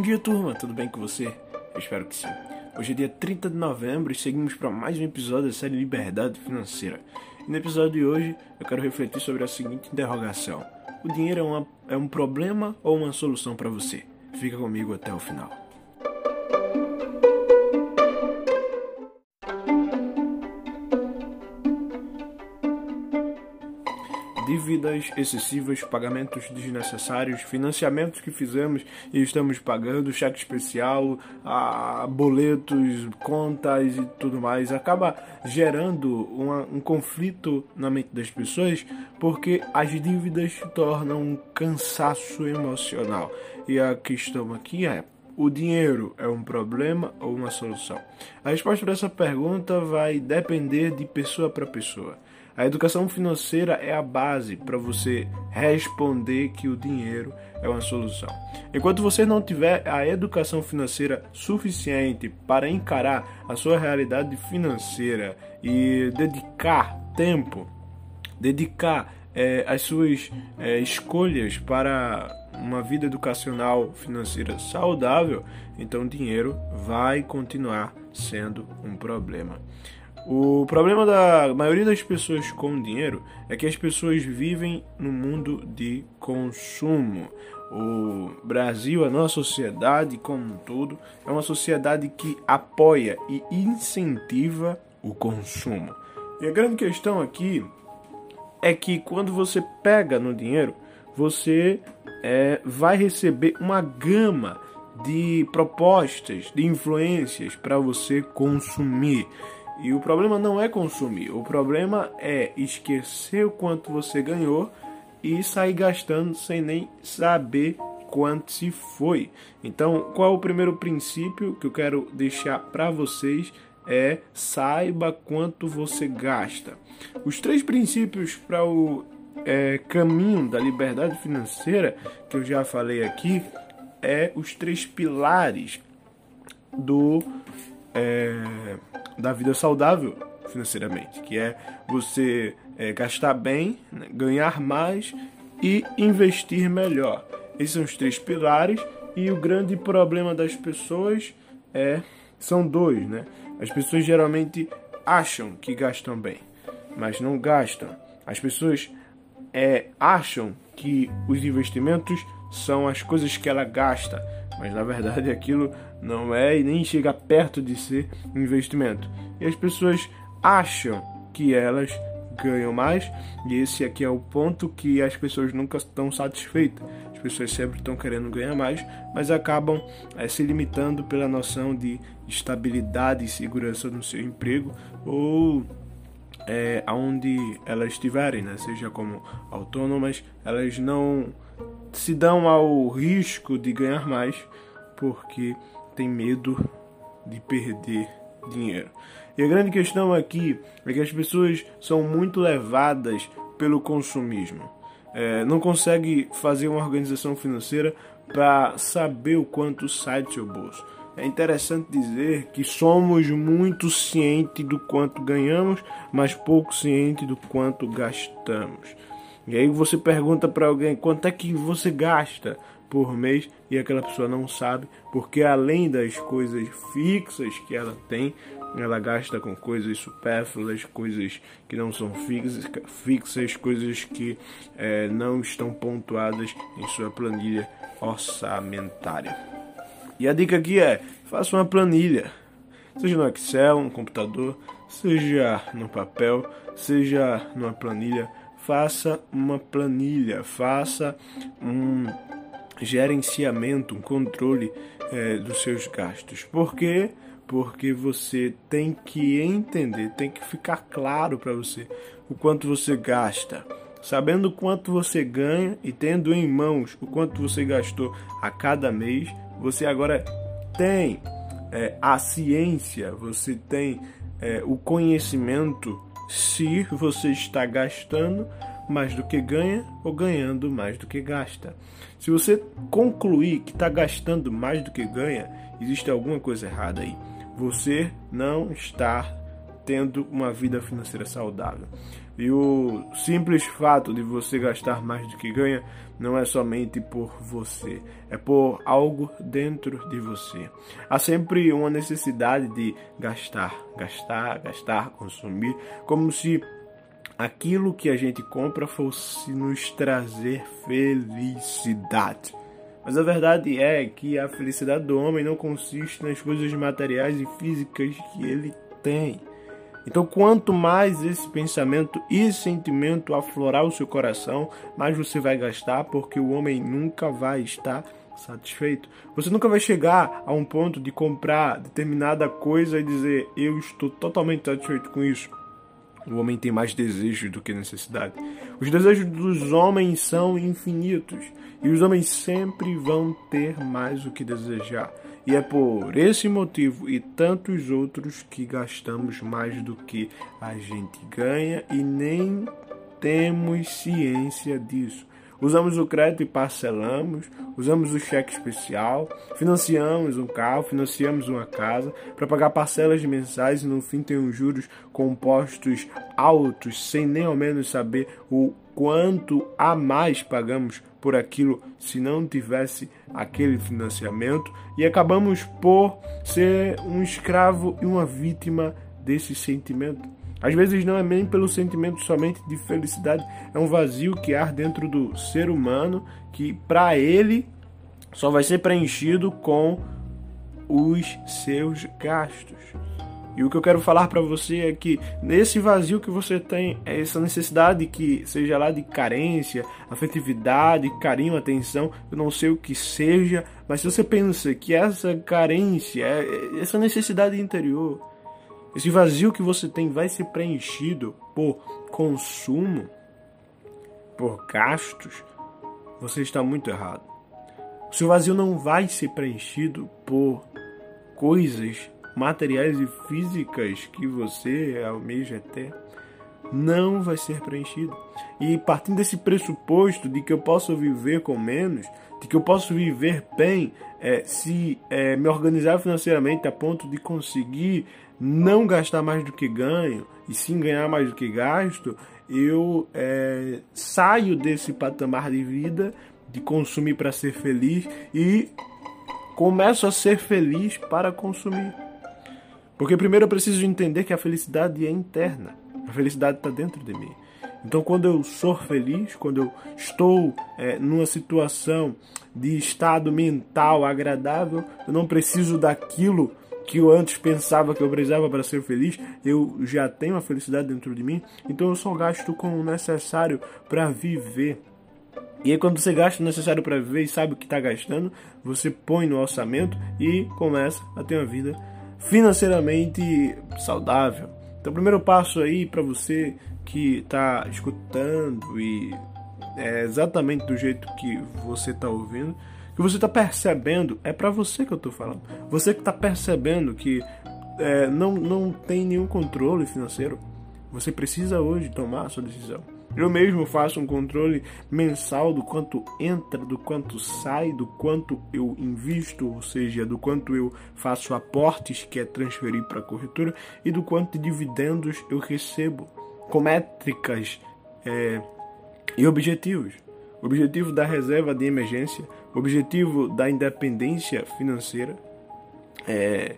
Bom dia, turma, tudo bem com você? Eu espero que sim. Hoje é dia 30 de novembro e seguimos para mais um episódio da série Liberdade Financeira. E no episódio de hoje eu quero refletir sobre a seguinte interrogação: O dinheiro é, uma, é um problema ou uma solução para você? Fica comigo até o final. Dívidas excessivas, pagamentos desnecessários, financiamentos que fizemos e estamos pagando, cheque especial, a, boletos, contas e tudo mais, acaba gerando uma, um conflito na mente das pessoas porque as dívidas tornam um cansaço emocional. E a questão aqui é o dinheiro é um problema ou uma solução? A resposta para essa pergunta vai depender de pessoa para pessoa. A educação financeira é a base para você responder que o dinheiro é uma solução. Enquanto você não tiver a educação financeira suficiente para encarar a sua realidade financeira e dedicar tempo, dedicar é, as suas é, escolhas para uma vida educacional financeira saudável, então dinheiro vai continuar sendo um problema. O problema da maioria das pessoas com dinheiro é que as pessoas vivem no mundo de consumo. O Brasil, a nossa sociedade como um todo, é uma sociedade que apoia e incentiva o consumo. E a grande questão aqui é que quando você pega no dinheiro, você é, vai receber uma gama de propostas, de influências para você consumir. E o problema não é consumir, o problema é esquecer o quanto você ganhou e sair gastando sem nem saber quanto se foi. Então, qual é o primeiro princípio que eu quero deixar para vocês? É saiba quanto você gasta. Os três princípios para o é, caminho da liberdade financeira que eu já falei aqui é os três pilares do é, da vida saudável financeiramente, que é você é, gastar bem, né, ganhar mais e investir melhor. Esses são os três pilares e o grande problema das pessoas é são dois, né? As pessoas geralmente acham que gastam bem, mas não gastam. As pessoas é, acham que os investimentos são as coisas que ela gasta, mas na verdade aquilo não é e nem chega perto de ser investimento. E as pessoas acham que elas ganham mais, e esse aqui é o ponto que as pessoas nunca estão satisfeitas. As pessoas sempre estão querendo ganhar mais, mas acabam é, se limitando pela noção de estabilidade e segurança no seu emprego ou é, aonde elas estiverem, né? seja como autônomas, elas não se dão ao risco de ganhar mais porque tem medo de perder dinheiro. E a grande questão aqui é que as pessoas são muito levadas pelo consumismo. É, não consegue fazer uma organização financeira para saber o quanto sai do seu bolso. É interessante dizer que somos muito cientes do quanto ganhamos, mas pouco cientes do quanto gastamos. E aí você pergunta para alguém quanto é que você gasta por mês e aquela pessoa não sabe, porque além das coisas fixas que ela tem, ela gasta com coisas supérfluas, coisas que não são fixas, fixas coisas que é, não estão pontuadas em sua planilha orçamentária. E a dica aqui é: faça uma planilha, seja no Excel, no computador, seja no papel, seja numa planilha. Faça uma planilha, faça um gerenciamento, um controle é, dos seus gastos. Por quê? Porque você tem que entender, tem que ficar claro para você o quanto você gasta. Sabendo quanto você ganha e tendo em mãos o quanto você gastou a cada mês, você agora tem é, a ciência, você tem é, o conhecimento se você está gastando mais do que ganha ou ganhando mais do que gasta. Se você concluir que está gastando mais do que ganha, existe alguma coisa errada aí. Você não está tendo uma vida financeira saudável. E o simples fato de você gastar mais do que ganha não é somente por você, é por algo dentro de você. Há sempre uma necessidade de gastar, gastar, gastar, consumir, como se aquilo que a gente compra fosse nos trazer felicidade. Mas a verdade é que a felicidade do homem não consiste nas coisas materiais e físicas que ele tem. Então, quanto mais esse pensamento e sentimento aflorar o seu coração, mais você vai gastar, porque o homem nunca vai estar satisfeito. Você nunca vai chegar a um ponto de comprar determinada coisa e dizer eu estou totalmente satisfeito com isso. O homem tem mais desejos do que necessidade. Os desejos dos homens são infinitos e os homens sempre vão ter mais o que desejar. E é por esse motivo e tantos outros que gastamos mais do que a gente ganha e nem temos ciência disso. Usamos o crédito e parcelamos, usamos o cheque especial, financiamos um carro, financiamos uma casa para pagar parcelas mensais e no fim tem uns juros compostos altos sem nem ao menos saber o quanto a mais pagamos por aquilo se não tivesse aquele financiamento e acabamos por ser um escravo e uma vítima desse sentimento. Às vezes não é nem pelo sentimento somente de felicidade, é um vazio que há dentro do ser humano que para ele só vai ser preenchido com os seus gastos. E o que eu quero falar para você é que nesse vazio que você tem, é essa necessidade que seja lá de carência, afetividade, carinho, atenção, eu não sei o que seja, mas se você pensa que essa carência, é, essa necessidade interior, esse vazio que você tem vai ser preenchido por consumo, por gastos, você está muito errado. O seu vazio não vai ser preenchido por coisas materiais e físicas que você almeja ter. Não vai ser preenchido. E partindo desse pressuposto de que eu posso viver com menos, de que eu posso viver bem é, se é, me organizar financeiramente a ponto de conseguir não gastar mais do que ganho e sim ganhar mais do que gasto, eu é, saio desse patamar de vida de consumir para ser feliz e começo a ser feliz para consumir. Porque primeiro eu preciso entender que a felicidade é interna, a felicidade está dentro de mim. Então, quando eu sou feliz, quando eu estou é, numa situação de estado mental agradável, eu não preciso daquilo que eu antes pensava que eu precisava para ser feliz, eu já tenho a felicidade dentro de mim, então eu só gasto com o necessário para viver. E aí quando você gasta o necessário para viver e sabe o que está gastando, você põe no orçamento e começa a ter uma vida financeiramente saudável. Então o primeiro passo aí para você que está escutando e é exatamente do jeito que você está ouvindo, que você está percebendo, é para você que eu estou falando. Você que está percebendo que é, não, não tem nenhum controle financeiro, você precisa hoje tomar a sua decisão. Eu mesmo faço um controle mensal do quanto entra, do quanto sai, do quanto eu invisto, ou seja, do quanto eu faço aportes, que é transferir para a corretora, e do quanto de dividendos eu recebo, com métricas é, e objetivos. Objetivo da reserva de emergência, objetivo da independência financeira. É,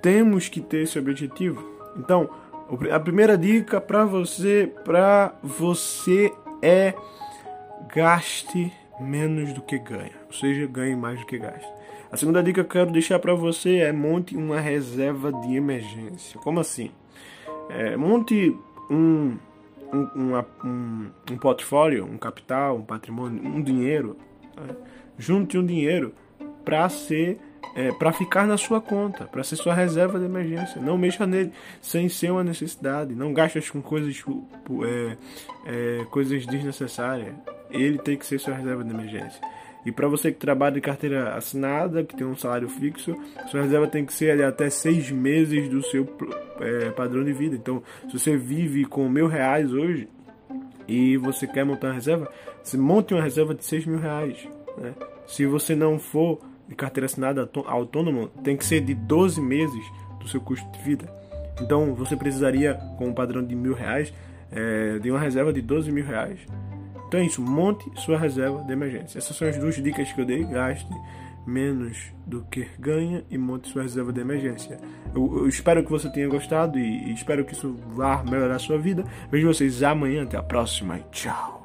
temos que ter esse objetivo. Então, a primeira dica para você, para você é gaste menos do que ganha, ou seja, ganhe mais do que gaste. A segunda dica que eu quero deixar para você é monte uma reserva de emergência. Como assim? É, monte um um, um, um, portfólio, um capital, um patrimônio, um dinheiro, né? junte um dinheiro para ser é, para ficar na sua conta, para ser sua reserva de emergência. Não mexa nele sem ser uma necessidade. Não gaste com coisas, é, é, coisas desnecessárias. Ele tem que ser sua reserva de emergência. E para você que trabalha de carteira assinada, que tem um salário fixo, sua reserva tem que ser ali, até seis meses do seu é, padrão de vida. Então, se você vive com mil reais hoje e você quer montar uma reserva, você monte uma reserva de seis mil reais. Né? Se você não for de carteira assinada autônomo, tem que ser de 12 meses do seu custo de vida. Então, você precisaria, com um padrão de mil reais, é, de uma reserva de 12 mil reais. Então é isso, monte sua reserva de emergência. Essas são as duas dicas que eu dei. Gaste menos do que ganha e monte sua reserva de emergência. Eu, eu espero que você tenha gostado e, e espero que isso vá melhorar a sua vida. Vejo vocês amanhã. Até a próxima tchau.